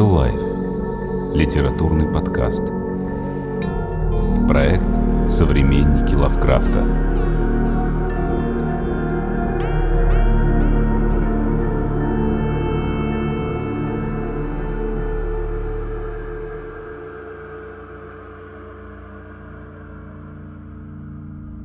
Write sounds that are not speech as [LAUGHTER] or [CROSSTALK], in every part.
Life. Литературный подкаст. Проект «Современники Лавкрафта».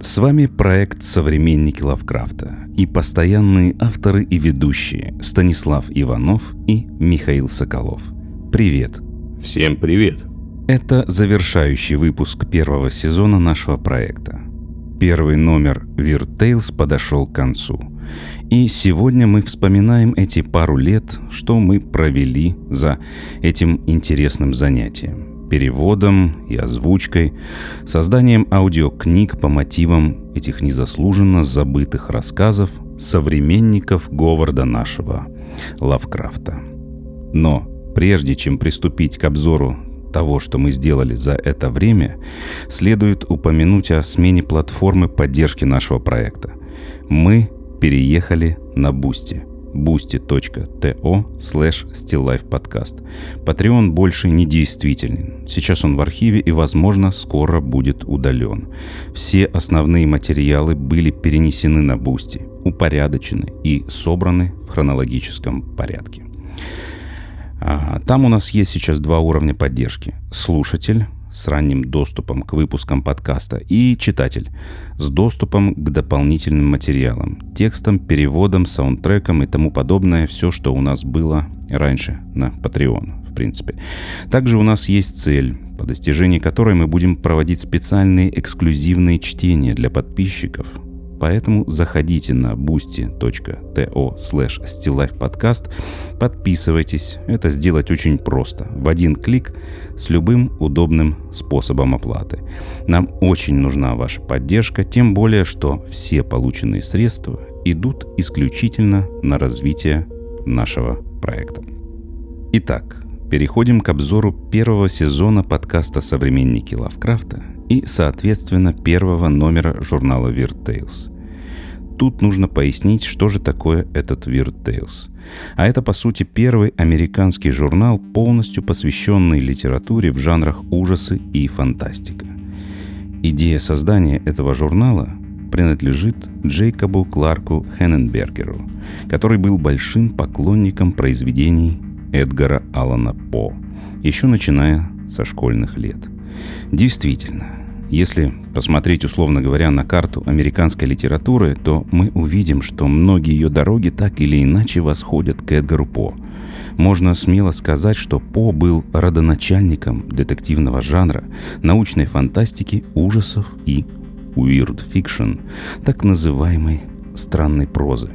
С вами проект «Современники Лавкрафта» и постоянные авторы и ведущие Станислав Иванов и Михаил Соколов. Привет! Всем привет! Это завершающий выпуск первого сезона нашего проекта. Первый номер Weird Tales подошел к концу. И сегодня мы вспоминаем эти пару лет, что мы провели за этим интересным занятием переводом и озвучкой, созданием аудиокниг по мотивам этих незаслуженно забытых рассказов современников Говарда нашего Лавкрафта. Но прежде чем приступить к обзору того, что мы сделали за это время, следует упомянуть о смене платформы поддержки нашего проекта. Мы переехали на Boosty – boosty.to slash stillifepodcast. Patreon больше не действителен. Сейчас он в архиве и, возможно, скоро будет удален. Все основные материалы были перенесены на Boosty, упорядочены и собраны в хронологическом порядке. Там у нас есть сейчас два уровня поддержки. Слушатель, с ранним доступом к выпускам подкаста и читатель с доступом к дополнительным материалам, текстам, переводам, саундтрекам и тому подобное, все, что у нас было раньше на Patreon, в принципе. Также у нас есть цель, по достижении которой мы будем проводить специальные эксклюзивные чтения для подписчиков – Поэтому заходите на boosty.to slash stillifepodcast, подписывайтесь. Это сделать очень просто. В один клик с любым удобным способом оплаты. Нам очень нужна ваша поддержка, тем более, что все полученные средства идут исключительно на развитие нашего проекта. Итак, переходим к обзору первого сезона подкаста «Современники Лавкрафта» и, соответственно, первого номера журнала Weird Tales. Тут нужно пояснить, что же такое этот Weird Tales. А это, по сути, первый американский журнал, полностью посвященный литературе в жанрах ужасы и фантастика. Идея создания этого журнала принадлежит Джейкобу Кларку Хенненбергеру, который был большим поклонником произведений Эдгара Аллана По, еще начиная со школьных лет. Действительно, если посмотреть, условно говоря, на карту американской литературы, то мы увидим, что многие ее дороги так или иначе восходят к Эдгару По. Можно смело сказать, что По был родоначальником детективного жанра, научной фантастики, ужасов и weird fiction, так называемой странной прозы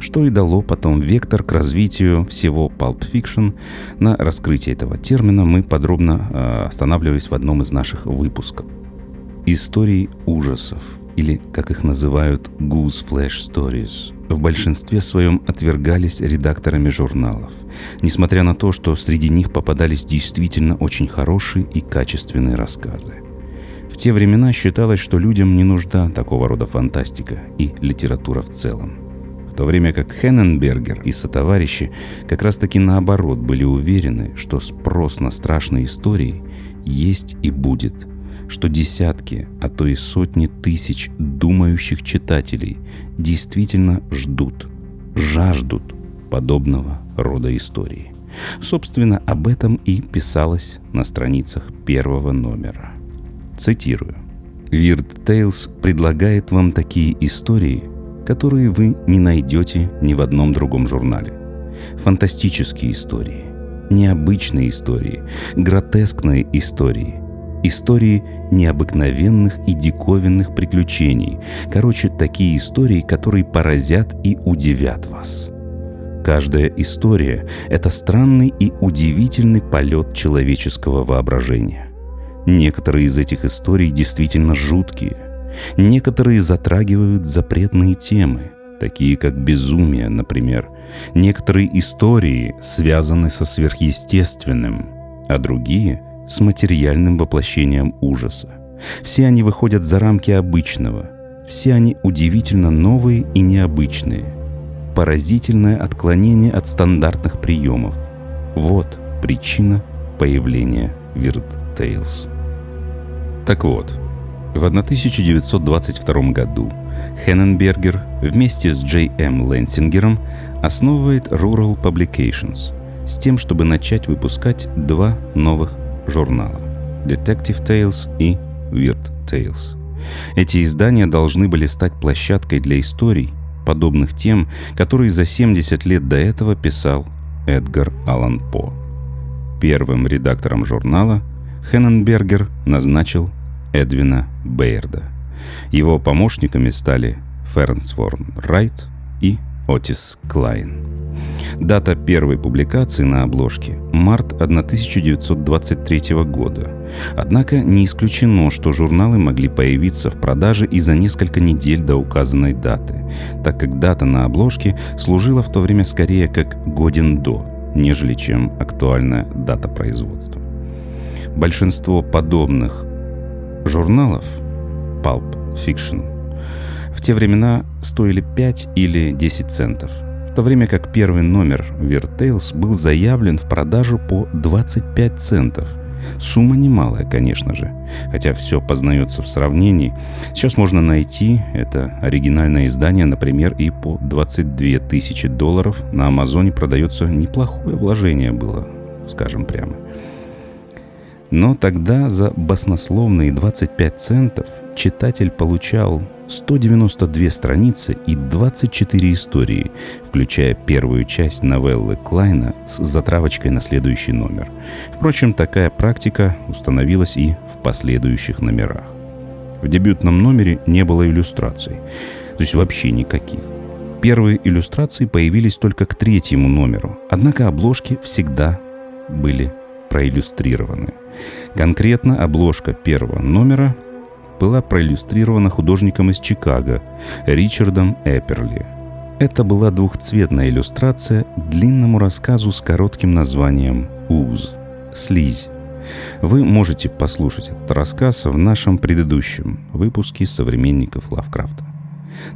что и дало потом вектор к развитию всего Pulp Fiction. На раскрытие этого термина мы подробно э, останавливались в одном из наших выпусков. Истории ужасов, или, как их называют, Goose Flash Stories, в большинстве своем отвергались редакторами журналов, несмотря на то, что среди них попадались действительно очень хорошие и качественные рассказы. В те времена считалось, что людям не нужна такого рода фантастика и литература в целом. В то время как Хенненбергер и сотоварищи как раз-таки наоборот были уверены, что спрос на страшные истории есть и будет – что десятки, а то и сотни тысяч думающих читателей действительно ждут, жаждут подобного рода истории. Собственно, об этом и писалось на страницах первого номера. Цитирую. Weird Tales предлагает вам такие истории, которые вы не найдете ни в одном другом журнале. Фантастические истории, необычные истории, гротескные истории – Истории необыкновенных и диковинных приключений. Короче, такие истории, которые поразят и удивят вас. Каждая история — это странный и удивительный полет человеческого воображения. Некоторые из этих историй действительно жуткие. Некоторые затрагивают запретные темы, такие как безумие, например. Некоторые истории связаны со сверхъестественным, а другие — с материальным воплощением ужаса. Все они выходят за рамки обычного. Все они удивительно новые и необычные. Поразительное отклонение от стандартных приемов. Вот причина появления Weird Tales. Так вот, в 1922 году Хенненбергер вместе с Джей М. Лэнсингером основывает Rural Publications с тем, чтобы начать выпускать два новых журнала – Detective Tales и Weird Tales. Эти издания должны были стать площадкой для историй, подобных тем, которые за 70 лет до этого писал Эдгар Аллан По. Первым редактором журнала Хенненбергер назначил Эдвина Бейерда. Его помощниками стали Фернсворн Райт и Отис Клайн. Дата первой публикации на обложке – март 1923 года. Однако не исключено, что журналы могли появиться в продаже и за несколько недель до указанной даты, так как дата на обложке служила в то время скорее как годен до, нежели чем актуальная дата производства. Большинство подобных журналов Pulp Fiction в те времена стоили 5 или 10 центов – то время как первый номер Tales был заявлен в продажу по 25 центов. Сумма немалая, конечно же, хотя все познается в сравнении. Сейчас можно найти это оригинальное издание, например, и по 22 тысячи долларов. На Амазоне продается неплохое вложение было, скажем прямо. Но тогда за баснословные 25 центов читатель получал 192 страницы и 24 истории, включая первую часть новеллы Клайна с затравочкой на следующий номер. Впрочем, такая практика установилась и в последующих номерах. В дебютном номере не было иллюстраций, то есть вообще никаких. Первые иллюстрации появились только к третьему номеру, однако обложки всегда были проиллюстрированы. Конкретно обложка первого номера была проиллюстрирована художником из Чикаго Ричардом Эпперли. Это была двухцветная иллюстрация к длинному рассказу с коротким названием «Уз» — «Слизь». Вы можете послушать этот рассказ в нашем предыдущем выпуске «Современников Лавкрафта».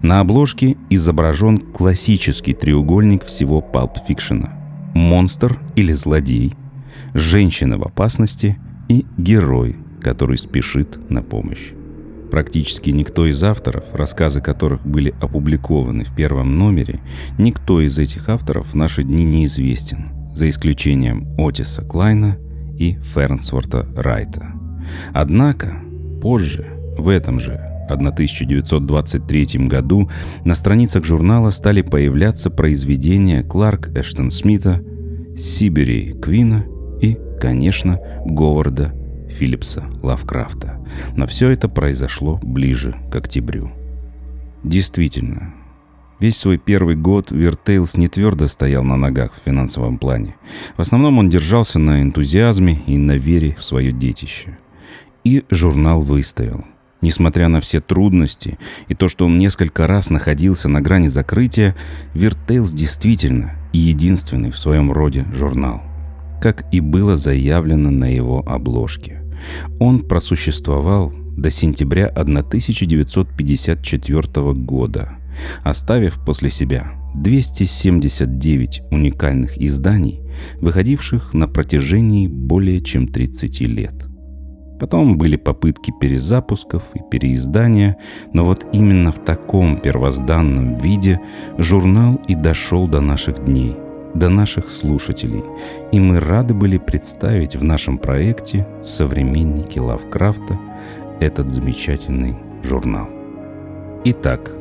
На обложке изображен классический треугольник всего палп-фикшена. Монстр или злодей, женщина в опасности и герой, который спешит на помощь. Практически никто из авторов, рассказы которых были опубликованы в первом номере, никто из этих авторов в наши дни неизвестен, за исключением Отиса Клайна и Фернсворта Райта. Однако позже, в этом же 1923 году на страницах журнала стали появляться произведения Кларк Эштон Смита, Сибери Квина и, конечно, Говарда Филлипса Лавкрафта. Но все это произошло ближе к октябрю. Действительно, Весь свой первый год Виртейлс не твердо стоял на ногах в финансовом плане. В основном он держался на энтузиазме и на вере в свое детище. И журнал выстоял. Несмотря на все трудности и то, что он несколько раз находился на грани закрытия, Виртейлс действительно и единственный в своем роде журнал. Как и было заявлено на его обложке. Он просуществовал до сентября 1954 года, оставив после себя 279 уникальных изданий, выходивших на протяжении более чем 30 лет. Потом были попытки перезапусков и переиздания, но вот именно в таком первозданном виде журнал и дошел до наших дней – до наших слушателей, и мы рады были представить в нашем проекте «Современники Лавкрафта» этот замечательный журнал. Итак,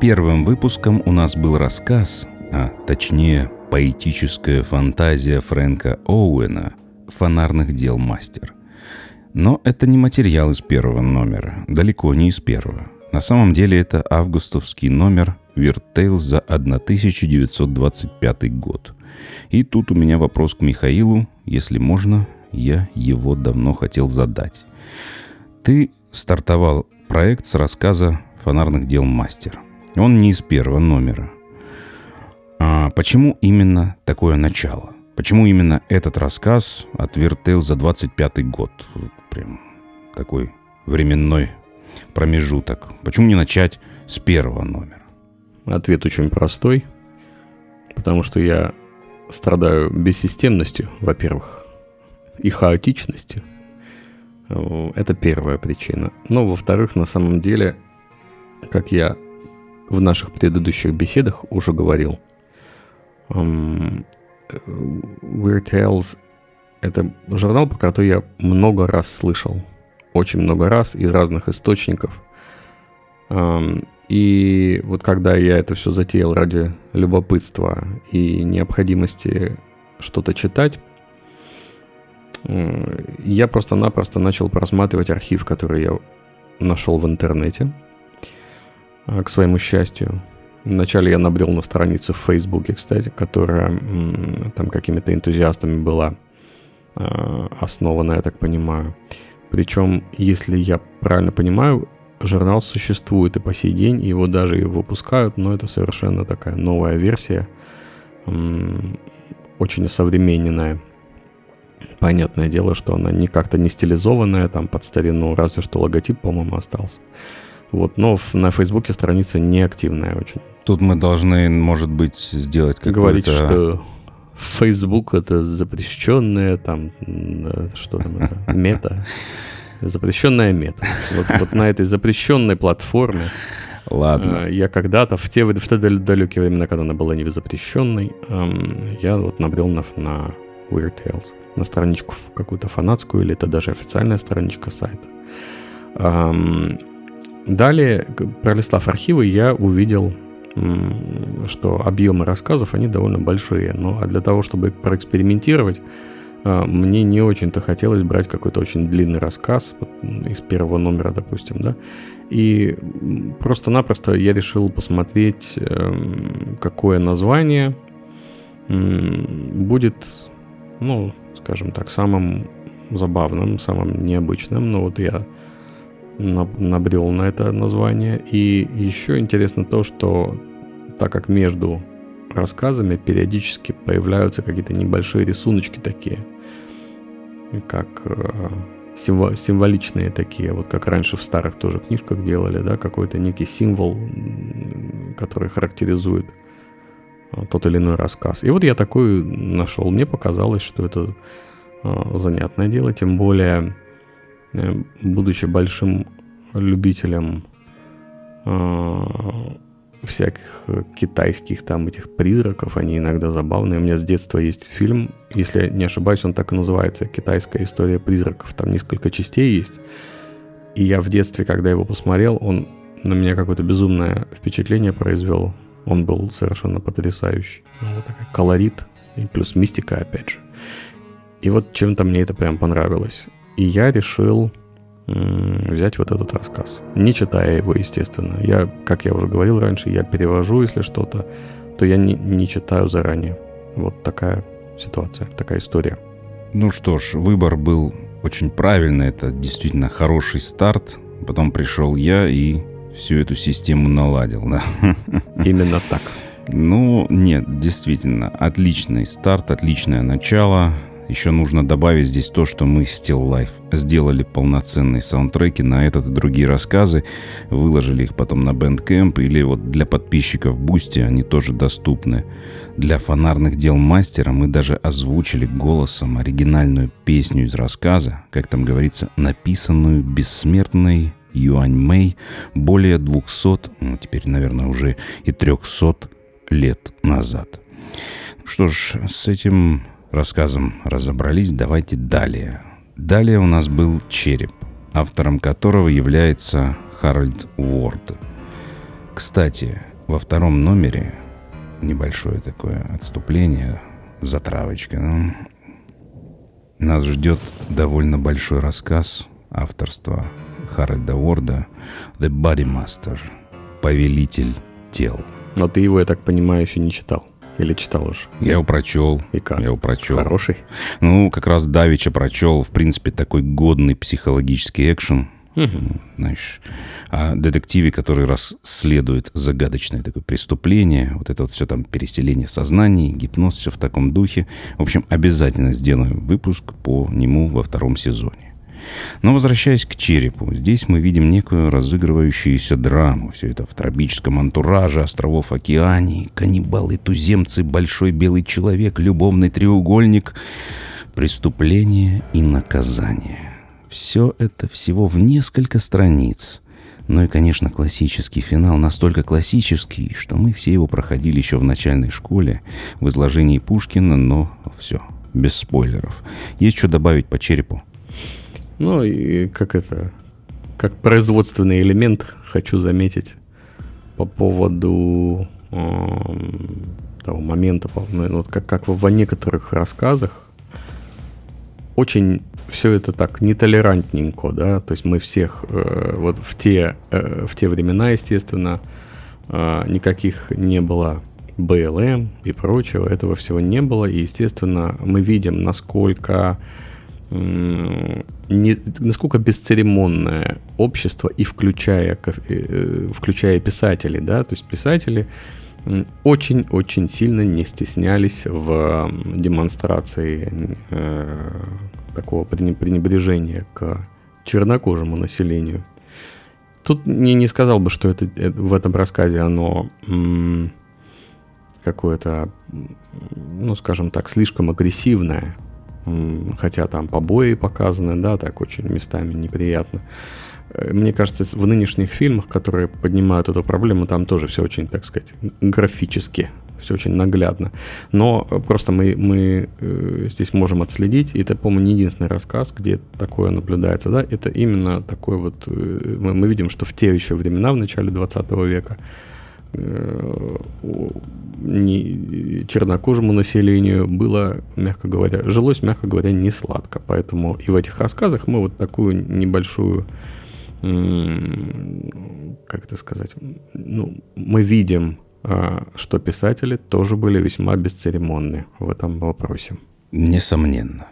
первым выпуском у нас был рассказ, а точнее поэтическая фантазия Фрэнка Оуэна «Фонарных дел мастер». Но это не материал из первого номера, далеко не из первого. На самом деле это августовский номер Виртейл за 1925 год. И тут у меня вопрос к Михаилу, если можно, я его давно хотел задать. Ты стартовал проект с рассказа «Фонарных дел мастер». Он не из первого номера. А почему именно такое начало? Почему именно этот рассказ от Виртейл за 25 год? Прям такой временной промежуток. Почему не начать с первого номера? Ответ очень простой, потому что я страдаю бессистемностью, во-первых, и хаотичностью. Это первая причина. Но, во-вторых, на самом деле, как я в наших предыдущих беседах уже говорил, Weird Tales — это журнал, про который я много раз слышал. Очень много раз из разных источников. И вот когда я это все затеял ради любопытства и необходимости что-то читать, я просто-напросто начал просматривать архив, который я нашел в интернете, а, к своему счастью. Вначале я набрел на страницу в Фейсбуке, кстати, которая там какими-то энтузиастами была а, основана, я так понимаю. Причем, если я правильно понимаю, журнал существует и по сей день, его даже и выпускают, но это совершенно такая новая версия, очень современная. Понятное дело, что она не как-то не стилизованная, там под старину, разве что логотип, по-моему, остался. Вот, но на Фейсбуке страница неактивная очень. Тут мы должны, может быть, сделать какое-то... Говорить, что Facebook это запрещенное, там, что там это, мета. Запрещенная мета. Вот, вот на этой запрещенной платформе Ладно. Э, я когда-то, в те, в те далекие времена, когда она была не запрещенной, эм, я вот набрел на, на Weird Tales, на страничку какую-то фанатскую, или это даже официальная страничка сайта. Эм, далее, пролистав архивы, я увидел что объемы рассказов, они довольно большие. Но а для того, чтобы проэкспериментировать, мне не очень-то хотелось брать какой-то очень длинный рассказ из первого номера, допустим, да. И просто-напросто я решил посмотреть, эм, какое название будет, ну, скажем так, самым забавным, самым необычным. Но вот я набрел на это название. И еще интересно то, что так как между рассказами периодически появляются какие-то небольшие рисуночки такие, как э, символичные такие, вот как раньше в старых тоже книжках делали, да, какой-то некий символ, который характеризует э, тот или иной рассказ. И вот я такой нашел. Мне показалось, что это э, занятное дело, тем более, будучи большим любителем всяких э, китайских там этих призраков, они иногда забавные. У меня с детства есть фильм, если не ошибаюсь, он так и называется «Китайская история призраков». Там несколько частей есть. И я в детстве, когда его посмотрел, он на меня какое-то безумное впечатление произвел. Он был совершенно потрясающий. Ну, вот такой колорит и плюс мистика, опять же. И вот чем-то мне это прям понравилось. И я решил взять вот этот рассказ, не читая его, естественно. Я, как я уже говорил раньше, я перевожу, если что-то, то я не, не читаю заранее. Вот такая ситуация, такая история. Ну что ж, выбор был очень правильный, это действительно хороший старт. Потом пришел я и всю эту систему наладил, да? [LAUGHS] Именно так. Ну, нет, действительно, отличный старт, отличное начало. Еще нужно добавить здесь то, что мы Still Life сделали полноценные саундтреки на этот и другие рассказы, выложили их потом на Bandcamp или вот для подписчиков Boosty они тоже доступны. Для фонарных дел мастера мы даже озвучили голосом оригинальную песню из рассказа, как там говорится, написанную бессмертной Юань Мэй более 200, ну теперь, наверное, уже и 300 лет назад. Что ж, с этим рассказом разобрались, давайте далее. Далее у нас был «Череп», автором которого является Харальд Уорд. Кстати, во втором номере небольшое такое отступление, затравочка. Ну, нас ждет довольно большой рассказ авторства Харальда Уорда «The Body Master» — «Повелитель тел». Но ты его, я так понимаю, еще не читал. Или читал уже? Я его прочел. И как? Я его прочел. Хороший? Ну, как раз Давича прочел. В принципе, такой годный психологический экшен. Угу. Знаешь, о детективе, который расследует загадочное такое преступление, вот это вот все там переселение сознаний, гипноз, все в таком духе. В общем, обязательно сделаем выпуск по нему во втором сезоне. Но возвращаясь к черепу, здесь мы видим некую разыгрывающуюся драму. Все это в тропическом антураже островов Океании, каннибалы, туземцы, большой белый человек, любовный треугольник, преступление и наказание. Все это всего в несколько страниц. Ну и, конечно, классический финал настолько классический, что мы все его проходили еще в начальной школе в изложении Пушкина, но все, без спойлеров. Есть что добавить по черепу? Ну и как это, как производственный элемент хочу заметить по поводу того момента, ну, вот как, как во некоторых рассказах очень все это так нетолерантненько, да, то есть мы всех э, вот в те, э, в те времена, естественно, э, никаких не было БЛМ и прочего, этого всего не было, и, естественно, мы видим, насколько не, насколько бесцеремонное общество, и включая, э, включая писателей, да, то есть писатели очень-очень сильно не стеснялись в демонстрации э, такого пренебрежения к чернокожему населению. Тут не, не сказал бы, что это, это в этом рассказе оно м- какое-то, ну, скажем так, слишком агрессивное, хотя там побои показаны, да, так очень местами неприятно. Э, мне кажется, в нынешних фильмах, которые поднимают эту проблему, там тоже все очень, так сказать, графически все очень наглядно. Но просто мы, мы э, здесь можем отследить, и это, по-моему, не единственный рассказ, где такое наблюдается, да, это именно такой вот, э, мы, мы видим, что в те еще времена, в начале 20 века, э, не, чернокожему населению было, мягко говоря, жилось, мягко говоря, не сладко. Поэтому и в этих рассказах мы вот такую небольшую, как это сказать, ну, мы видим а, что писатели тоже были весьма бесцеремонны в этом вопросе. Несомненно.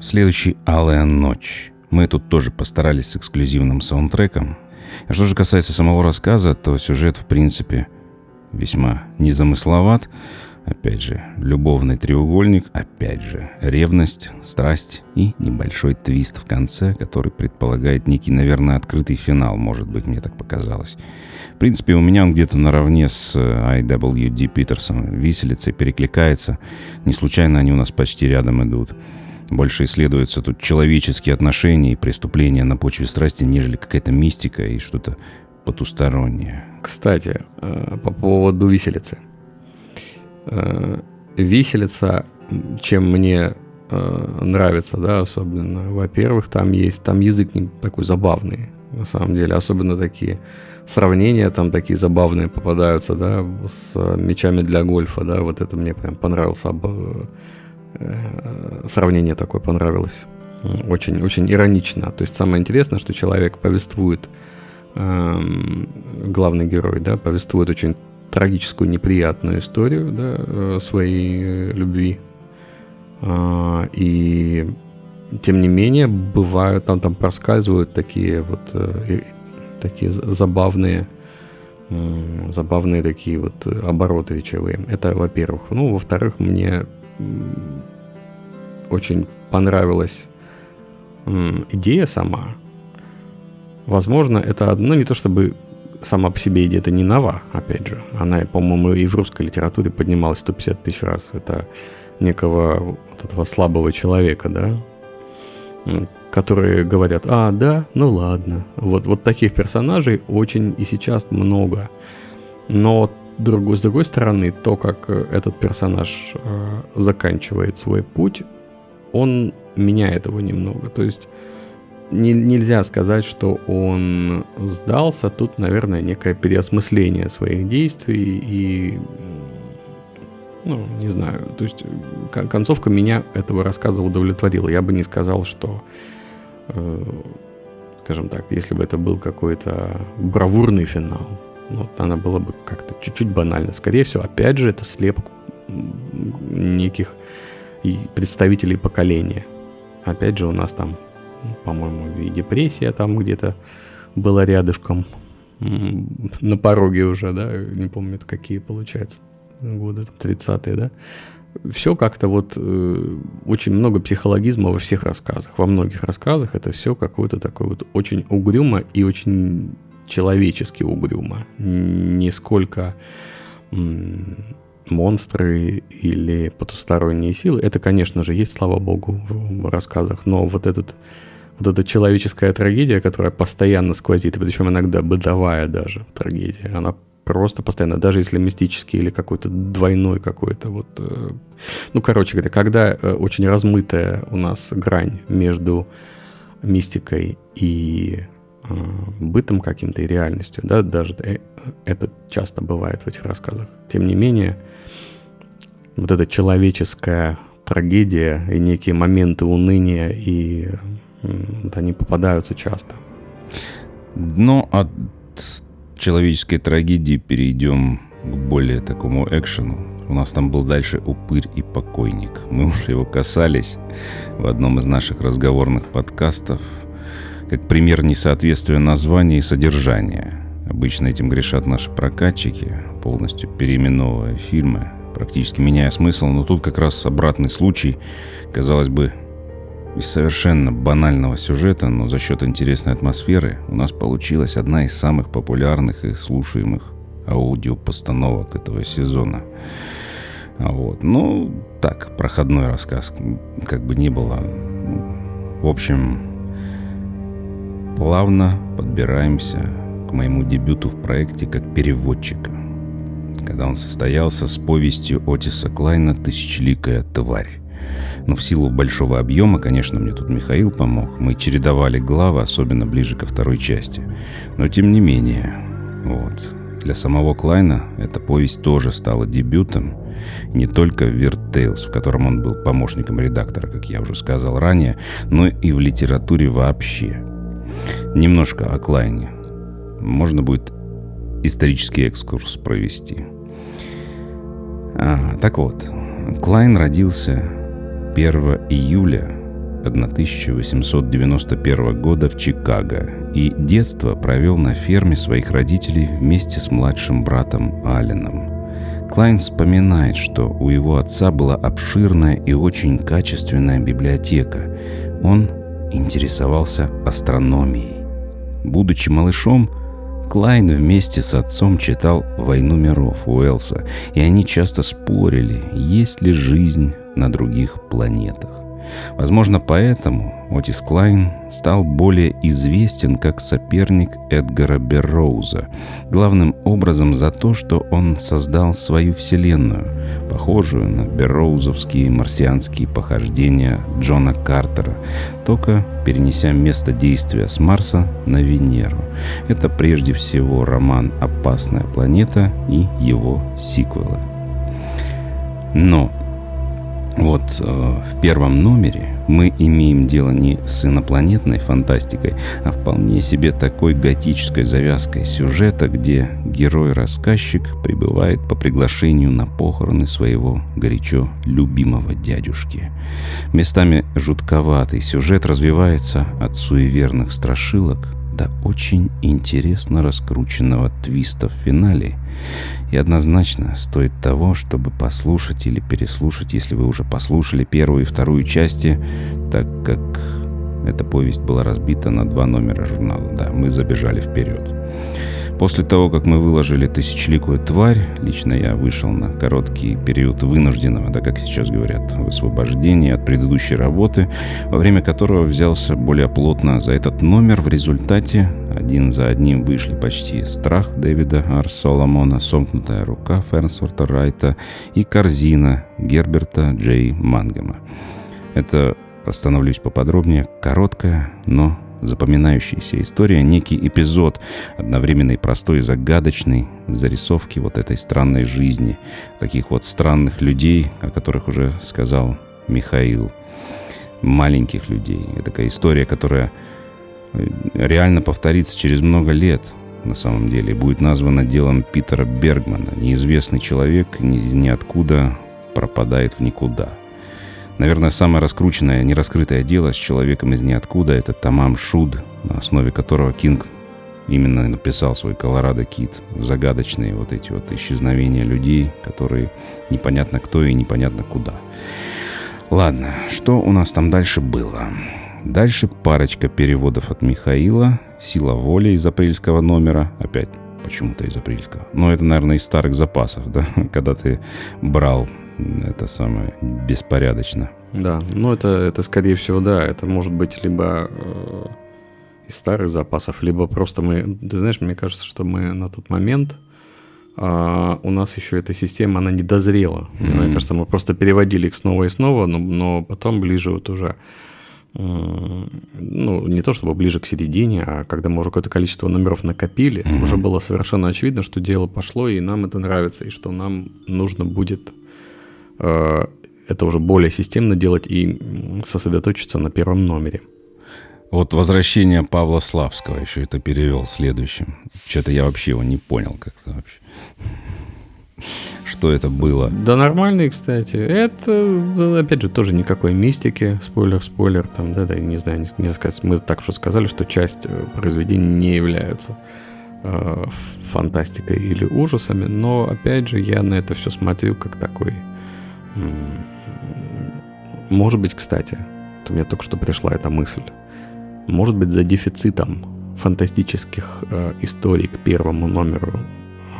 Следующий «Алая ночь». Мы тут тоже постарались с эксклюзивным саундтреком. А что же касается самого рассказа, то сюжет, в принципе, весьма незамысловат. Опять же, любовный треугольник, опять же, ревность, страсть и небольшой твист в конце, который предполагает некий, наверное, открытый финал, может быть, мне так показалось. В принципе, у меня он где-то наравне с э, IWD Питерсом виселицей перекликается. Не случайно они у нас почти рядом идут. Больше исследуются тут человеческие отношения и преступления на почве страсти, нежели какая-то мистика и что-то потустороннее. Кстати, э, по поводу виселицы. Э, виселица, чем мне нравится, да, особенно. Во-первых, там есть, там язык такой забавный, на самом деле, особенно такие сравнения там такие забавные попадаются, да, с мячами для гольфа, да, вот это мне прям понравилось, об, э, сравнение такое понравилось. Очень, очень иронично. То есть самое интересное, что человек повествует, э, главный герой, да, повествует очень трагическую, неприятную историю, да, э, своей любви. Э, и тем не менее, бывают, там, там проскальзывают такие вот э, такие забавные, забавные такие вот обороты речевые. Это во-первых. Ну, во-вторых, мне очень понравилась идея сама. Возможно, это одно, не то чтобы сама по себе идея это не нова, опять же. Она, по-моему, и в русской литературе поднималась 150 тысяч раз. Это некого вот этого слабого человека, да, которые говорят, а, да, ну ладно. Вот, вот таких персонажей очень и сейчас много. Но другой, с другой стороны, то, как этот персонаж э, заканчивает свой путь, он меняет его немного. То есть не, нельзя сказать, что он сдался. Тут, наверное, некое переосмысление своих действий и ну, не знаю, то есть концовка меня этого рассказа удовлетворила. Я бы не сказал, что Э, скажем так, если бы это был какой-то бравурный финал, ну, она была бы как-то чуть-чуть банально. Скорее всего, опять же, это слепок неких представителей поколения. Опять же, у нас там, по-моему, и депрессия там где-то была рядышком на пороге уже, да, не помню, это какие, получается, годы, 30-е, да, все как-то вот э, очень много психологизма во всех рассказах. Во многих рассказах это все какое-то такое вот очень угрюмо и очень человечески угрюмо. Не сколько монстры или потусторонние силы. Это, конечно же, есть, слава богу, в рассказах, но вот этот вот эта человеческая трагедия, которая постоянно сквозит, причем иногда бытовая даже трагедия, она просто постоянно, даже если мистический или какой-то двойной какой-то вот... Э, ну, короче говоря, когда э, очень размытая у нас грань между мистикой и бытом каким-то и реальностью, да, даже это часто бывает в этих рассказах. Тем не менее, вот эта человеческая трагедия и некие моменты уныния, и вот они попадаются часто. Но от человеческой трагедии перейдем к более такому экшену. У нас там был дальше упырь и покойник. Мы уже его касались в одном из наших разговорных подкастов, как пример несоответствия названия и содержания. Обычно этим грешат наши прокатчики, полностью переименовывая фильмы, практически меняя смысл, но тут как раз обратный случай. Казалось бы, из совершенно банального сюжета, но за счет интересной атмосферы у нас получилась одна из самых популярных и слушаемых аудиопостановок этого сезона. Вот. Ну, так, проходной рассказ, как бы ни было. В общем, плавно подбираемся к моему дебюту в проекте как переводчика, когда он состоялся с повестью Отиса Клайна «Тысячеликая тварь». Но в силу большого объема, конечно, мне тут Михаил помог. Мы чередовали главы, особенно ближе ко второй части. Но тем не менее, вот. Для самого Клайна эта повесть тоже стала дебютом. не только в Weird Tales, в котором он был помощником редактора, как я уже сказал ранее, но и в литературе вообще. Немножко о Клайне. Можно будет исторический экскурс провести. А, так вот, Клайн родился 1 июля 1891 года в Чикаго и детство провел на ферме своих родителей вместе с младшим братом Алленом. Клайн вспоминает, что у его отца была обширная и очень качественная библиотека. Он интересовался астрономией. Будучи малышом, Клайн вместе с отцом читал «Войну миров» Уэллса, и они часто спорили, есть ли жизнь на других планетах. Возможно, поэтому Отис Клайн стал более известен как соперник Эдгара Берроуза, главным образом за то, что он создал свою вселенную, похожую на берроузовские марсианские похождения Джона Картера, только перенеся место действия с Марса на Венеру. Это прежде всего роман «Опасная планета» и его сиквелы. Но вот э, в первом номере мы имеем дело не с инопланетной фантастикой, а вполне себе такой готической завязкой сюжета, где герой-рассказчик прибывает по приглашению на похороны своего горячо любимого дядюшки. Местами жутковатый сюжет развивается от суеверных страшилок до очень интересно раскрученного твиста в финале. И однозначно стоит того, чтобы послушать или переслушать, если вы уже послушали первую и вторую части, так как эта повесть была разбита на два номера журнала. Да, мы забежали вперед. После того, как мы выложили «Тысячеликую тварь», лично я вышел на короткий период вынужденного, да как сейчас говорят, высвобождения от предыдущей работы, во время которого взялся более плотно за этот номер. В результате один за одним вышли почти «Страх» Дэвида Ар Соломона, «Сомкнутая рука» Фернсворта Райта и «Корзина» Герберта Джей Мангема. Это, остановлюсь поподробнее, короткая, но запоминающаяся история, некий эпизод, одновременно и простой и загадочный, зарисовки вот этой странной жизни, таких вот странных людей, о которых уже сказал Михаил, маленьких людей. Это такая история, которая э, реально повторится через много лет, на самом деле, будет названа делом Питера Бергмана. Неизвестный человек из ниоткуда пропадает в никуда – Наверное, самое раскрученное, нераскрытое дело с человеком из ниоткуда – это Тамам Шуд, на основе которого Кинг именно написал свой «Колорадо Кит». Загадочные вот эти вот исчезновения людей, которые непонятно кто и непонятно куда. Ладно, что у нас там дальше было? Дальше парочка переводов от Михаила, «Сила воли» из апрельского номера, опять почему-то из апрельского. Но это, наверное, из старых запасов, да, [LAUGHS] когда ты брал это самое беспорядочно. Да, ну это, это скорее всего, да, это может быть либо э, из старых запасов, либо просто мы, ты знаешь, мне кажется, что мы на тот момент а у нас еще эта система, она не дозрела. Mm-hmm. Мне кажется, мы просто переводили их снова и снова, но, но потом ближе вот уже, ну, не то чтобы ближе к середине, а когда мы уже какое-то количество номеров накопили, mm-hmm. уже было совершенно очевидно, что дело пошло, и нам это нравится, и что нам нужно будет э, это уже более системно делать и сосредоточиться на первом номере. Вот возвращение Павла Славского еще это перевел следующим. Что-то я вообще его не понял как-то вообще. [LAUGHS] Что это было? Да нормальный, кстати. Это, опять же, тоже никакой мистики. Спойлер, спойлер. Там, да, да, не знаю, не, не сказать. Мы так уже сказали, что часть э, произведений не являются э, фантастикой или ужасами. Но, опять же, я на это все смотрю как такой... Может быть, кстати, у меня только что пришла эта мысль. Может быть, за дефицитом фантастических э, историй к первому номеру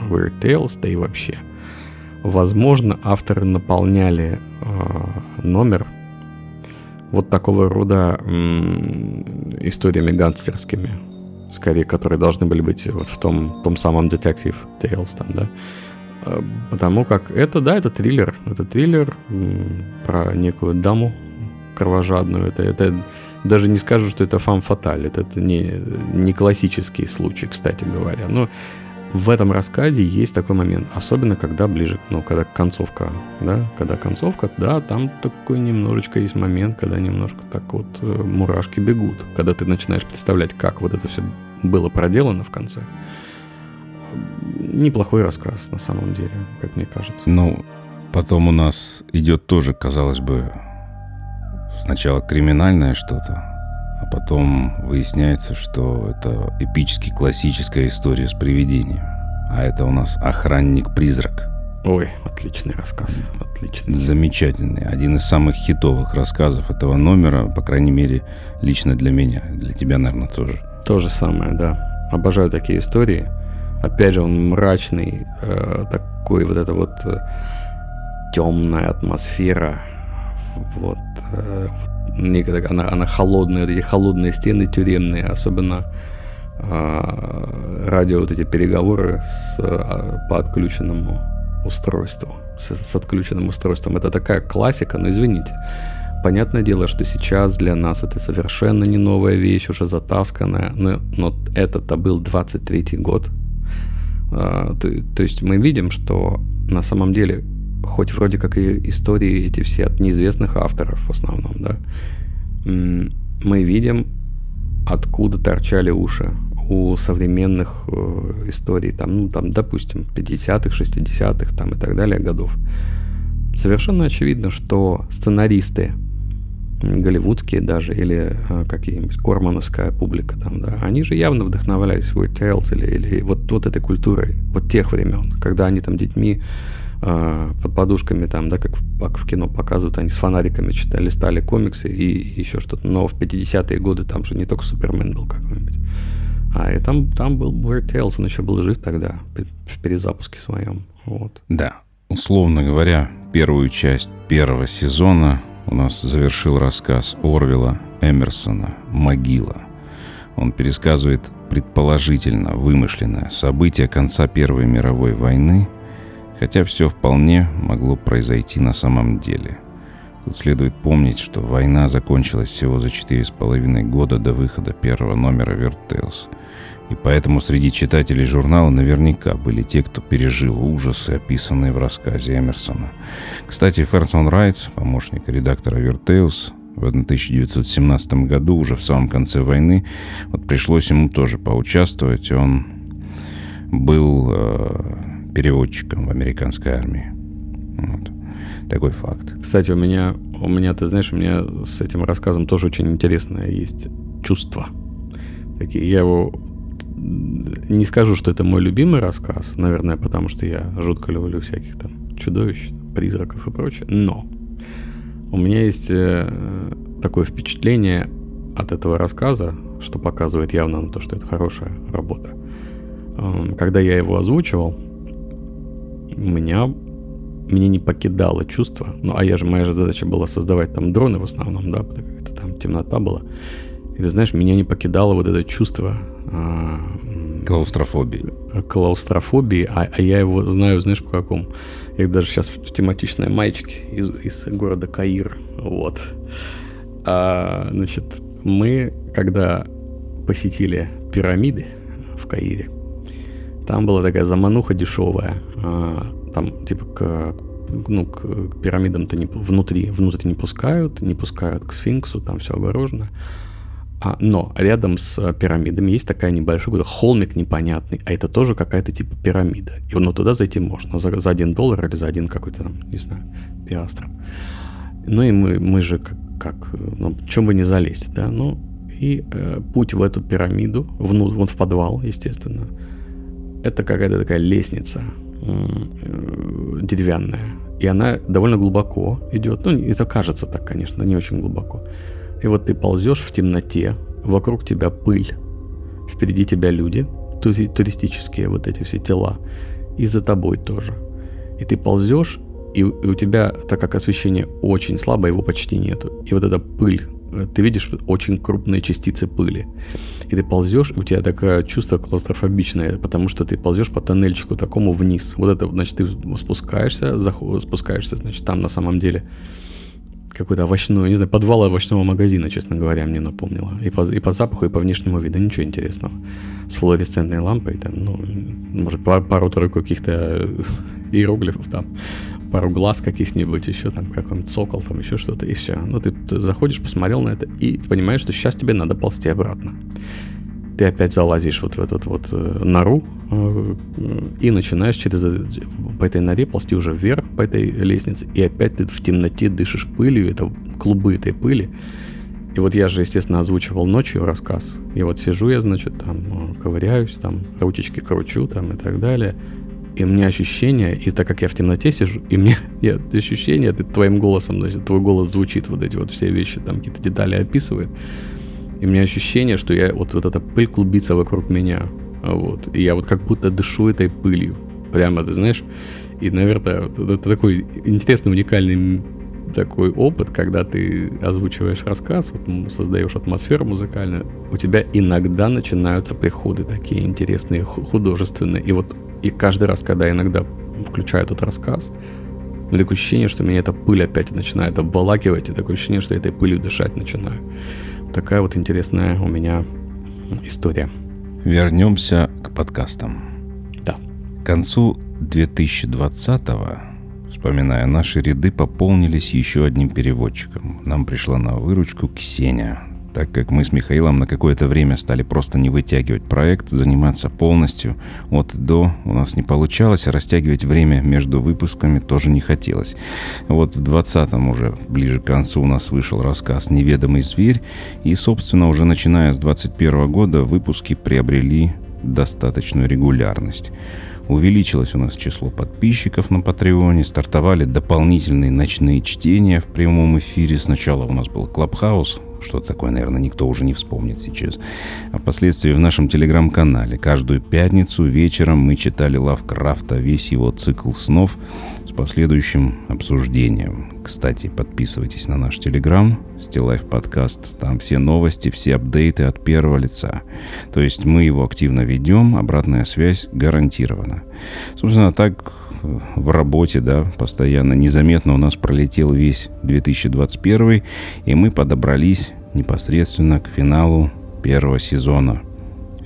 Weird Tales, да и вообще. Возможно, авторы наполняли э, номер вот такого рода м, историями гангстерскими, скорее, которые должны были быть вот в том, том самом Detective Tales там, да. Потому как это, да, это триллер. Это триллер про некую даму кровожадную. Это, это даже не скажу, что это фам фаталь. Это, это не, не классический случай, кстати говоря. Но в этом рассказе есть такой момент, особенно когда ближе, ну, когда концовка, да, когда концовка, да, там такой немножечко есть момент, когда немножко так вот э, мурашки бегут, когда ты начинаешь представлять, как вот это все было проделано в конце. Неплохой рассказ, на самом деле, как мне кажется. Ну, потом у нас идет тоже, казалось бы, сначала криминальное что-то, а потом выясняется, что это эпически классическая история с привидением. А это у нас охранник-призрак. Ой, отличный рассказ. Отличный. Замечательный. Один из самых хитовых рассказов этого номера, по крайней мере, лично для меня. Для тебя, наверное, тоже. То же самое, да. Обожаю такие истории. Опять же, он мрачный, э, такой вот это вот э, темная атмосфера. Вот, э, она, она холодная, вот эти холодные стены тюремные, особенно э, радио, вот эти переговоры с, э, по отключенному устройству, с, с отключенным устройством. Это такая классика, но извините. Понятное дело, что сейчас для нас это совершенно не новая вещь, уже затасканная, но, но это-то был 23-й год. А, то, то есть мы видим, что на самом деле хоть вроде как и истории эти все от неизвестных авторов в основном, да, мы видим, откуда торчали уши у современных э, историй, там, ну, там, допустим, 50-х, 60-х, там, и так далее годов. Совершенно очевидно, что сценаристы, голливудские даже, или э, какие-нибудь кормановская публика там, да, они же явно вдохновлялись Weird Tales или, или вот, вот этой культурой, вот тех времен, когда они там детьми э, под подушками там, да, как, как в кино показывают, они с фонариками читали, листали комиксы и еще что-то. Но в 50-е годы там же не только Супермен был какой-нибудь. А и там, там был Weird Tales, он еще был жив тогда, в перезапуске своем. Вот. Да, условно говоря, первую часть первого сезона у нас завершил рассказ Орвела Эмерсона «Могила». Он пересказывает предположительно вымышленное событие конца Первой мировой войны – Хотя все вполне могло произойти на самом деле. Тут следует помнить, что война закончилась всего за четыре с половиной года до выхода первого номера «Weird Tales». И поэтому среди читателей журнала наверняка были те, кто пережил ужасы, описанные в рассказе Эмерсона. Кстати, Ферсон Райт, помощник редактора «Weird Tales», в 1917 году, уже в самом конце войны, вот пришлось ему тоже поучаствовать. Он был э, переводчиком в американской армии. Вот. Такой факт. Кстати, у меня, у меня, ты знаешь, у меня с этим рассказом тоже очень интересное есть чувство. Такие, я его не скажу, что это мой любимый рассказ, наверное, потому что я жутко люблю всяких там чудовищ, призраков и прочее. Но у меня есть э, такое впечатление от этого рассказа, что показывает явно на то, что это хорошая работа. Э, когда я его озвучивал, меня мне не покидало чувство. Ну, а я же, моя же задача была создавать там дроны в основном, да, потому что там темнота была. И ты знаешь, меня не покидало вот это чувство... Клаустрофобии. Клаустрофобии, а, а я его знаю, знаешь, по какому? Я даже сейчас в тематичной маечке из, из города Каир. Вот. А, значит, мы, когда посетили пирамиды в Каире, там была такая замануха дешевая. А, там, типа, к, ну, к пирамидам-то не, внутри, внутрь не пускают, не пускают к сфинксу, там все огорожено. А, но рядом с э, пирамидами есть такая небольшой холмик непонятный, а это тоже какая-то типа пирамида. И ну, туда зайти можно за, за один доллар или за один какой-то не знаю, пиастр. Ну и мы, мы же как, как ну, чем бы не залезть, да, ну и э, путь в эту пирамиду, внутрь, вот в подвал, естественно, это какая-то такая лестница э, деревянная, и она довольно глубоко идет, ну это кажется так, конечно, не очень глубоко. И вот ты ползешь в темноте, вокруг тебя пыль, впереди тебя люди, туристические вот эти все тела, и за тобой тоже. И ты ползешь, и, и у тебя, так как освещение очень слабое, его почти нету. И вот эта пыль, э, ты видишь очень крупные частицы пыли. И ты ползешь, и у тебя такое чувство клаустрофобичное, потому что ты ползешь по тоннельчику такому вниз. Вот это, значит, ты спускаешься, заход, спускаешься, значит, там на самом деле какой-то овощной, не знаю, подвал овощного магазина, честно говоря, мне напомнило. И по, и по запаху, и по внешнему виду, ничего интересного. С флуоресцентной лампой, там, ну, может, пару-тройку каких-то [LAUGHS] иероглифов там, пару глаз каких-нибудь, еще там какой-нибудь сокол, там еще что-то, и все. Ну, ты, заходишь, посмотрел на это, и понимаешь, что сейчас тебе надо ползти обратно ты опять залазишь вот в этот вот э, нору э, и начинаешь через э, по этой норе ползти уже вверх по этой лестнице, и опять ты в темноте дышишь пылью, это клубы этой пыли. И вот я же, естественно, озвучивал ночью рассказ. И вот сижу я, значит, там ковыряюсь, там ручечки кручу, там и так далее. И у меня ощущение, и так как я в темноте сижу, и мне [LAUGHS] я, ощущение, ты твоим голосом, значит, твой голос звучит, вот эти вот все вещи, там какие-то детали описывает. И у меня ощущение, что я вот, вот эта пыль клубится вокруг меня. Вот. И я вот как будто дышу этой пылью. Прямо, ты знаешь. И, наверное, это такой интересный, уникальный такой опыт, когда ты озвучиваешь рассказ, вот, создаешь атмосферу музыкальную, у тебя иногда начинаются приходы такие интересные, художественные. И вот и каждый раз, когда иногда включаю этот рассказ, у меня такое ощущение, что меня эта пыль опять начинает обволакивать, и такое ощущение, что я этой пылью дышать начинаю такая вот интересная у меня история. Вернемся к подкастам. Да. К концу 2020-го, вспоминая, наши ряды пополнились еще одним переводчиком. Нам пришла на выручку Ксения, так как мы с Михаилом на какое-то время стали просто не вытягивать проект, заниматься полностью от до у нас не получалось, а растягивать время между выпусками тоже не хотелось. Вот в 20-м уже ближе к концу у нас вышел рассказ «Неведомый зверь», и, собственно, уже начиная с 21 года выпуски приобрели достаточную регулярность. Увеличилось у нас число подписчиков на Патреоне, стартовали дополнительные ночные чтения в прямом эфире. Сначала у нас был Клабхаус, что такое, наверное, никто уже не вспомнит сейчас. А впоследствии в нашем телеграм-канале каждую пятницу вечером мы читали Лавкрафта, весь его цикл снов с последующим обсуждением. Кстати, подписывайтесь на наш телеграм, Стилайф подкаст. Там все новости, все апдейты от первого лица. То есть мы его активно ведем, обратная связь гарантирована. Собственно, так в работе, да, постоянно незаметно у нас пролетел весь 2021, и мы подобрались непосредственно к финалу первого сезона,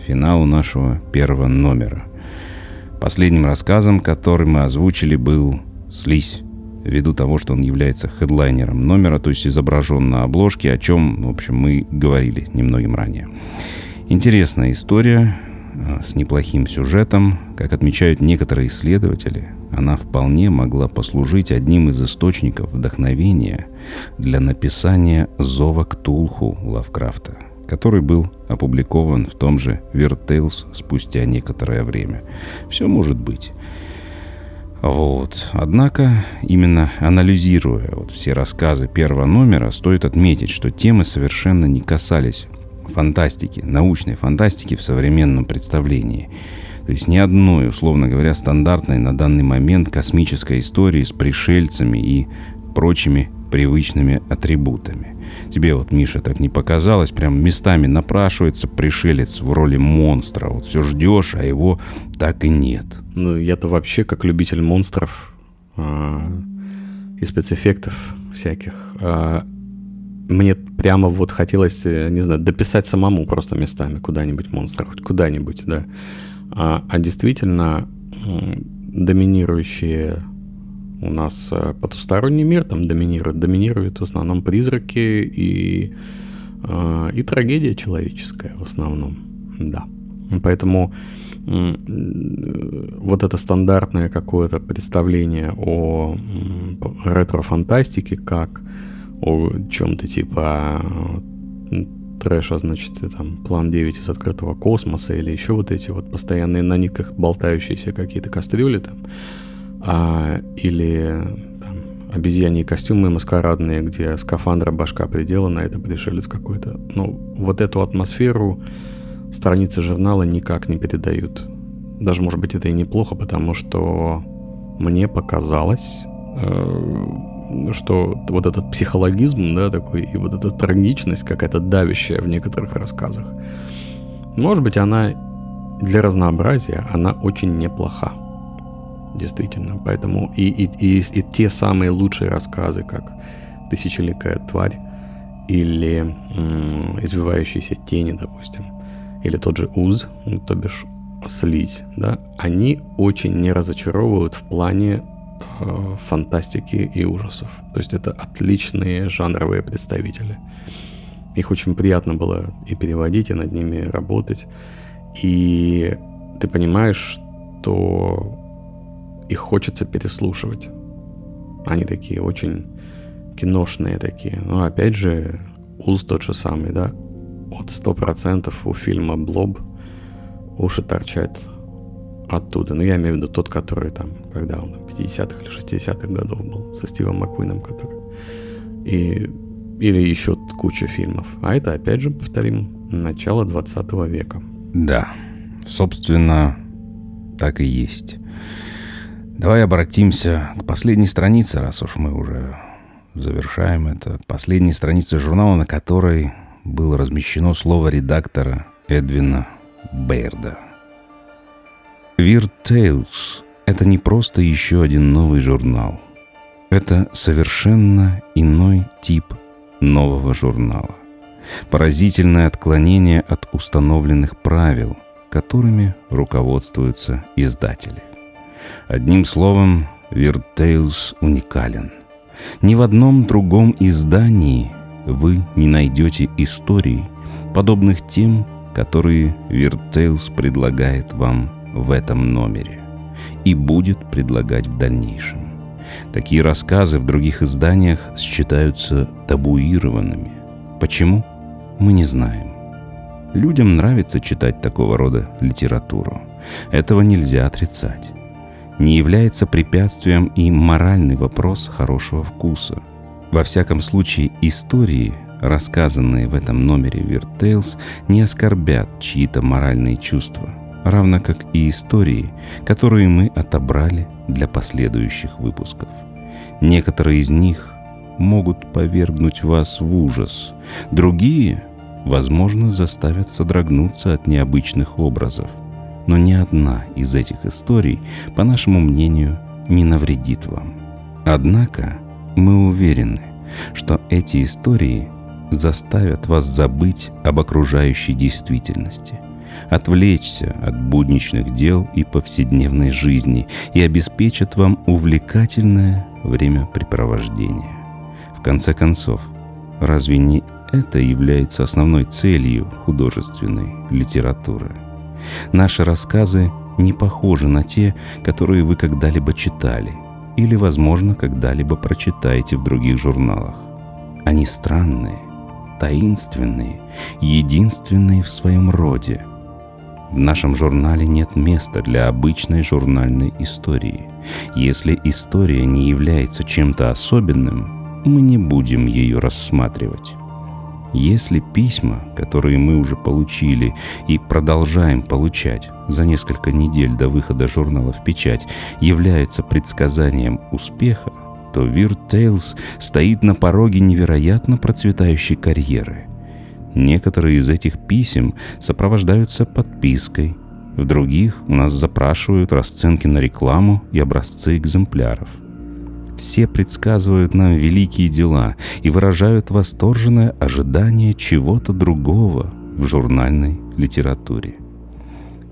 финалу нашего первого номера. Последним рассказом, который мы озвучили, был «Слизь», ввиду того, что он является хедлайнером номера, то есть изображен на обложке, о чем, в общем, мы говорили немногим ранее. Интересная история, с неплохим сюжетом, как отмечают некоторые исследователи, она вполне могла послужить одним из источников вдохновения для написания «Зова Ктулху» Лавкрафта, который был опубликован в том же Tales спустя некоторое время. Все может быть. Вот. Однако, именно анализируя вот все рассказы первого номера, стоит отметить, что темы совершенно не касались фантастики, научной фантастики в современном представлении. То есть ни одной, условно говоря, стандартной на данный момент космической истории с пришельцами и прочими привычными атрибутами. Тебе вот, Миша, так не показалось, прям местами напрашивается пришелец в роли монстра. Вот все ждешь, а его так и нет. Ну, я-то вообще как любитель монстров а, и спецэффектов всяких. А, мне прямо вот хотелось, э, не знаю, дописать самому просто местами куда-нибудь монстра, хоть куда-нибудь, да. А, а действительно доминирующие у нас э, потусторонний мир там доминирует, доминируют в основном призраки и, э, и трагедия человеческая в основном, да. Поэтому вот это стандартное какое-то представление о ретро-фантастике как о чем-то типа трэша, значит, там, план 9 из открытого космоса или еще вот эти вот постоянные на нитках болтающиеся какие-то кастрюли там, а, или там, обезьяньи костюмы маскарадные, где скафандра башка приделана, это пришелец какой-то. Ну, вот эту атмосферу страницы журнала никак не передают. Даже, может быть, это и неплохо, потому что мне показалось, э, что вот этот психологизм, да, такой, и вот эта трагичность какая-то давящая в некоторых рассказах, может быть, она для разнообразия, она очень неплоха действительно. Поэтому и, и, и, и те самые лучшие рассказы, как «Тысячеликая тварь» или «Извивающиеся тени», допустим, или тот же «Уз», ну, то бишь «Слизь», да, они очень не разочаровывают в плане э, фантастики и ужасов. То есть это отличные жанровые представители. Их очень приятно было и переводить, и над ними работать. И ты понимаешь, что их хочется переслушивать. Они такие очень киношные такие. Но опять же, Уз тот же самый, да? Сто процентов у фильма Блоб уши торчат оттуда. Ну, я имею в виду тот, который там, когда он 50-х или 60-х годов был, со Стивом Маккуином, который. И, или еще куча фильмов. А это, опять же, повторим, начало 20 века. Да, собственно, так и есть. Давай обратимся к последней странице, раз уж мы уже завершаем это. Последней странице журнала, на которой было размещено слово редактора Эдвина Бейрда. Weird Tales — это не просто еще один новый журнал. Это совершенно иной тип нового журнала. Поразительное отклонение от установленных правил, которыми руководствуются издатели. Одним словом, Weird Tales уникален. Ни в одном другом издании вы не найдете историй, подобных тем, которые Weird Tales предлагает вам в этом номере и будет предлагать в дальнейшем. Такие рассказы в других изданиях считаются табуированными. Почему? Мы не знаем. Людям нравится читать такого рода литературу. Этого нельзя отрицать не является препятствием и моральный вопрос хорошего вкуса. Во всяком случае, истории, рассказанные в этом номере Weird Tales, не оскорбят чьи-то моральные чувства, равно как и истории, которые мы отобрали для последующих выпусков. Некоторые из них могут повергнуть вас в ужас, другие, возможно, заставят содрогнуться от необычных образов но ни одна из этих историй, по нашему мнению, не навредит вам. Однако мы уверены, что эти истории заставят вас забыть об окружающей действительности, отвлечься от будничных дел и повседневной жизни и обеспечат вам увлекательное времяпрепровождение. В конце концов, разве не это является основной целью художественной литературы? Наши рассказы не похожи на те, которые вы когда-либо читали или, возможно, когда-либо прочитаете в других журналах. Они странные, таинственные, единственные в своем роде. В нашем журнале нет места для обычной журнальной истории. Если история не является чем-то особенным, мы не будем ее рассматривать. Если письма, которые мы уже получили и продолжаем получать за несколько недель до выхода журнала в печать, являются предсказанием успеха, то Weird Tales стоит на пороге невероятно процветающей карьеры. Некоторые из этих писем сопровождаются подпиской, в других у нас запрашивают расценки на рекламу и образцы экземпляров. Все предсказывают нам великие дела и выражают восторженное ожидание чего-то другого в журнальной литературе.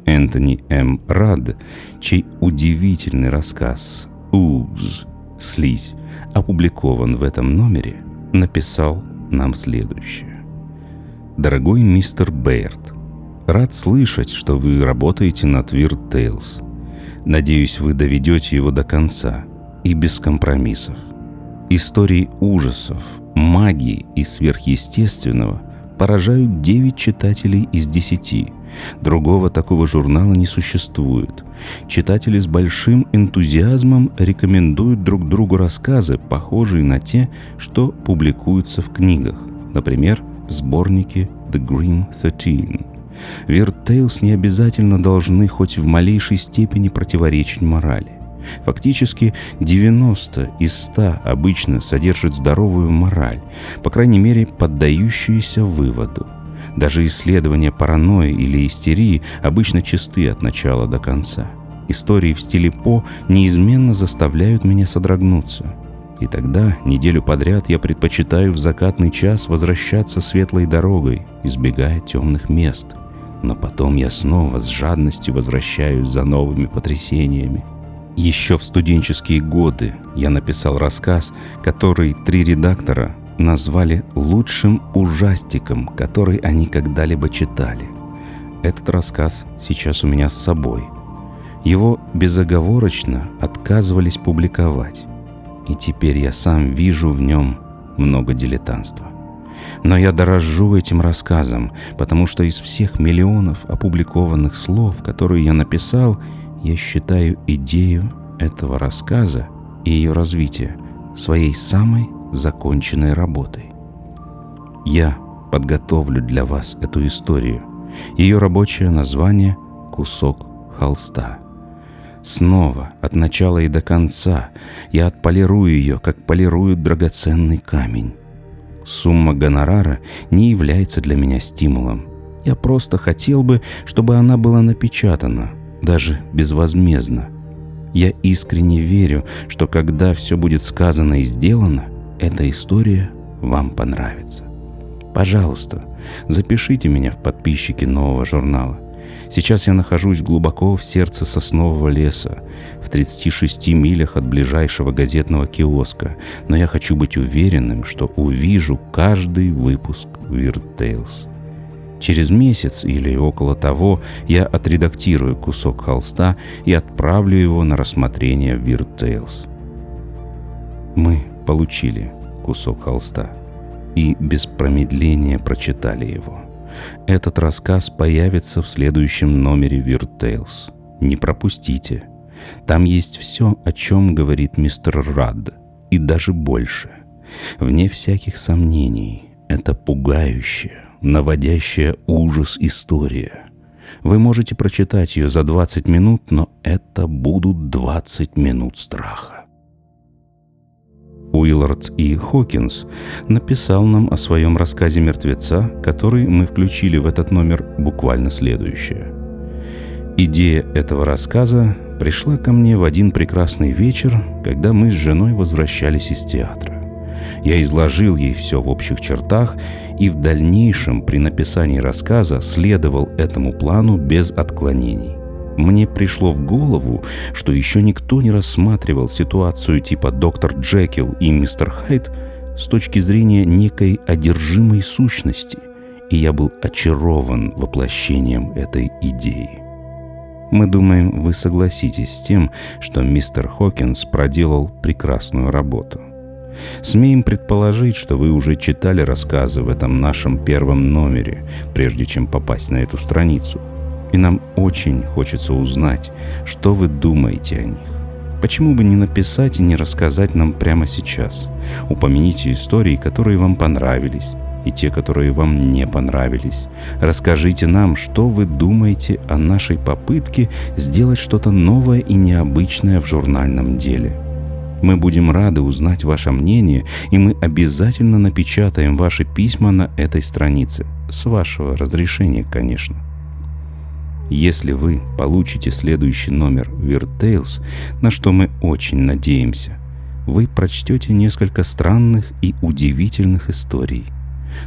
Энтони М. Рад, чей удивительный рассказ «Уз» «Слизь» опубликован в этом номере, написал нам следующее. Дорогой мистер Бэйрд, рад слышать, что вы работаете над Weird Tales. Надеюсь, вы доведете его до конца и без компромиссов. Истории ужасов, магии и сверхъестественного поражают 9 читателей из 10. Другого такого журнала не существует. Читатели с большим энтузиазмом рекомендуют друг другу рассказы, похожие на те, что публикуются в книгах. Например, в сборнике «The Grim Thirteen». Tales не обязательно должны хоть в малейшей степени противоречить морали. Фактически 90 из 100 обычно содержат здоровую мораль, по крайней мере поддающуюся выводу. Даже исследования паранойи или истерии обычно чисты от начала до конца. Истории в стиле По неизменно заставляют меня содрогнуться. И тогда, неделю подряд, я предпочитаю в закатный час возвращаться светлой дорогой, избегая темных мест. Но потом я снова с жадностью возвращаюсь за новыми потрясениями – еще в студенческие годы я написал рассказ, который три редактора назвали лучшим ужастиком, который они когда-либо читали. Этот рассказ сейчас у меня с собой. Его безоговорочно отказывались публиковать. И теперь я сам вижу в нем много дилетантства. Но я дорожу этим рассказом, потому что из всех миллионов опубликованных слов, которые я написал, я считаю идею этого рассказа и ее развитие своей самой законченной работой. Я подготовлю для вас эту историю. Ее рабочее название «Кусок холста». Снова, от начала и до конца, я отполирую ее, как полируют драгоценный камень. Сумма гонорара не является для меня стимулом. Я просто хотел бы, чтобы она была напечатана – даже безвозмездно. Я искренне верю, что когда все будет сказано и сделано, эта история вам понравится. Пожалуйста, запишите меня в подписчики нового журнала. Сейчас я нахожусь глубоко в сердце соснового леса, в 36 милях от ближайшего газетного киоска, но я хочу быть уверенным, что увижу каждый выпуск Weird Tales. Через месяц или около того я отредактирую кусок холста и отправлю его на рассмотрение в Weird Tales. Мы получили кусок холста и без промедления прочитали его. Этот рассказ появится в следующем номере Weird Tales. Не пропустите. Там есть все, о чем говорит мистер Рад, и даже больше. Вне всяких сомнений, это пугающее, наводящая ужас история. Вы можете прочитать ее за 20 минут, но это будут 20 минут страха. Уиллард и Хокинс написал нам о своем рассказе «Мертвеца», который мы включили в этот номер буквально следующее. Идея этого рассказа пришла ко мне в один прекрасный вечер, когда мы с женой возвращались из театра. Я изложил ей все в общих чертах и в дальнейшем при написании рассказа следовал этому плану без отклонений. Мне пришло в голову, что еще никто не рассматривал ситуацию типа доктор Джекил и мистер Хайд с точки зрения некой одержимой сущности, и я был очарован воплощением этой идеи. Мы думаем, вы согласитесь с тем, что мистер Хокинс проделал прекрасную работу. Смеем предположить, что вы уже читали рассказы в этом нашем первом номере, прежде чем попасть на эту страницу. И нам очень хочется узнать, что вы думаете о них. Почему бы не написать и не рассказать нам прямо сейчас? Упомяните истории, которые вам понравились, и те, которые вам не понравились. Расскажите нам, что вы думаете о нашей попытке сделать что-то новое и необычное в журнальном деле. Мы будем рады узнать ваше мнение, и мы обязательно напечатаем ваши письма на этой странице. С вашего разрешения, конечно. Если вы получите следующий номер Tales, на что мы очень надеемся, вы прочтете несколько странных и удивительных историй.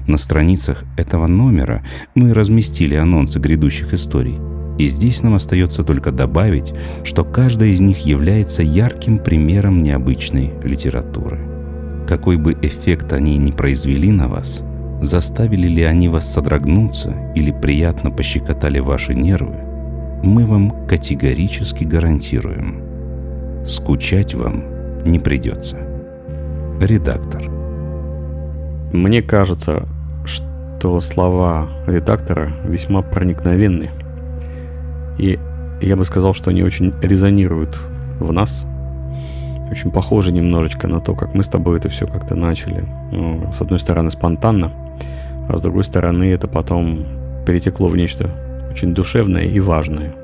На страницах этого номера мы разместили анонсы грядущих историй. И здесь нам остается только добавить, что каждая из них является ярким примером необычной литературы. Какой бы эффект они ни произвели на вас – заставили ли они вас содрогнуться или приятно пощекотали ваши нервы, мы вам категорически гарантируем. Скучать вам не придется. Редактор. Мне кажется, что слова редактора весьма проникновенны. И я бы сказал, что они очень резонируют в нас. Очень похожи немножечко на то, как мы с тобой это все как-то начали. Ну, с одной стороны, спонтанно, а с другой стороны, это потом перетекло в нечто очень душевное и важное.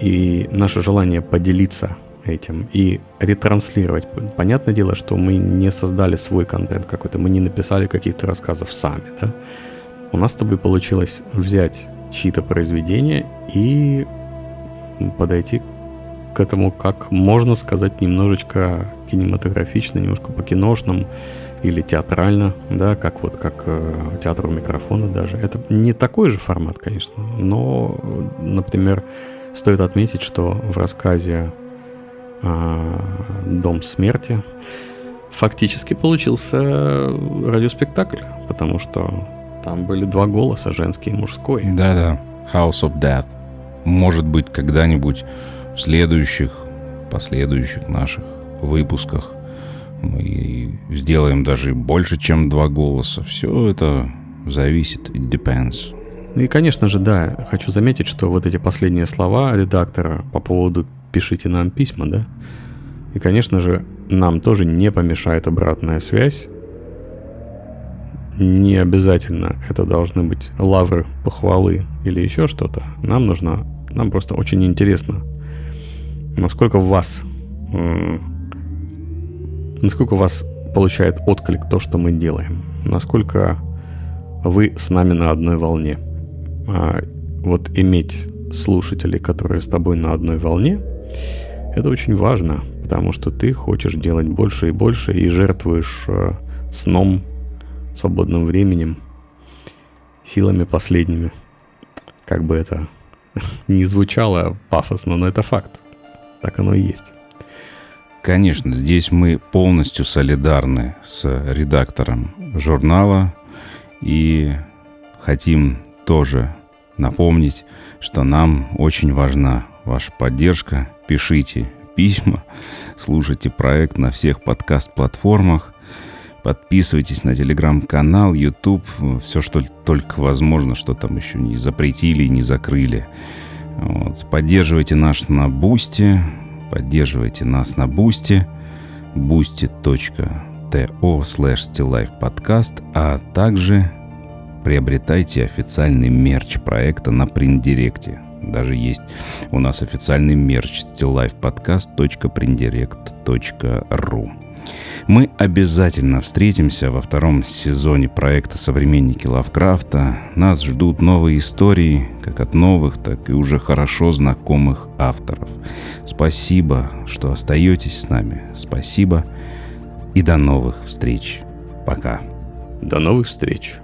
И наше желание поделиться этим и ретранслировать. Понятное дело, что мы не создали свой контент какой-то, мы не написали каких-то рассказов сами, да. У нас с тобой получилось взять чьи-то произведения и подойти к этому, как можно сказать, немножечко кинематографично, немножко по-киношному, или театрально, да, как вот как э, театр у микрофона даже. Это не такой же формат, конечно, но, например, стоит отметить, что в рассказе э, «Дом смерти» фактически получился радиоспектакль, потому что там были два голоса, женский и мужской. Да-да, House of Death. Может быть, когда-нибудь в следующих, последующих наших выпусках мы сделаем даже больше, чем два голоса. Все это зависит, it depends. И, конечно же, да, хочу заметить, что вот эти последние слова редактора по поводу «пишите нам письма», да, и, конечно же, нам тоже не помешает обратная связь. Не обязательно это должны быть лавры, похвалы или еще что-то. Нам нужно, нам просто очень интересно, насколько вас Насколько у вас получает отклик то, что мы делаем? Насколько вы с нами на одной волне? А вот иметь слушателей, которые с тобой на одной волне, это очень важно, потому что ты хочешь делать больше и больше и жертвуешь э, сном, свободным временем, силами последними. Как бы это [LAUGHS] не звучало пафосно, но это факт. Так оно и есть. Конечно, здесь мы полностью солидарны с редактором журнала и хотим тоже напомнить, что нам очень важна ваша поддержка. Пишите письма, [LAUGHS] слушайте проект на всех подкаст-платформах, подписывайтесь на телеграм-канал, YouTube, все, что только возможно, что там еще не запретили и не закрыли. Вот. Поддерживайте нас на Boosty, Поддерживайте нас на Boosty, boosty.to slash podcast, а также приобретайте официальный мерч проекта на Printdirect е. Даже есть у нас официальный мерч stillifepodcast.printdirect.ru мы обязательно встретимся во втором сезоне проекта «Современники Лавкрафта». Нас ждут новые истории, как от новых, так и уже хорошо знакомых авторов. Спасибо, что остаетесь с нами. Спасибо и до новых встреч. Пока. До новых встреч.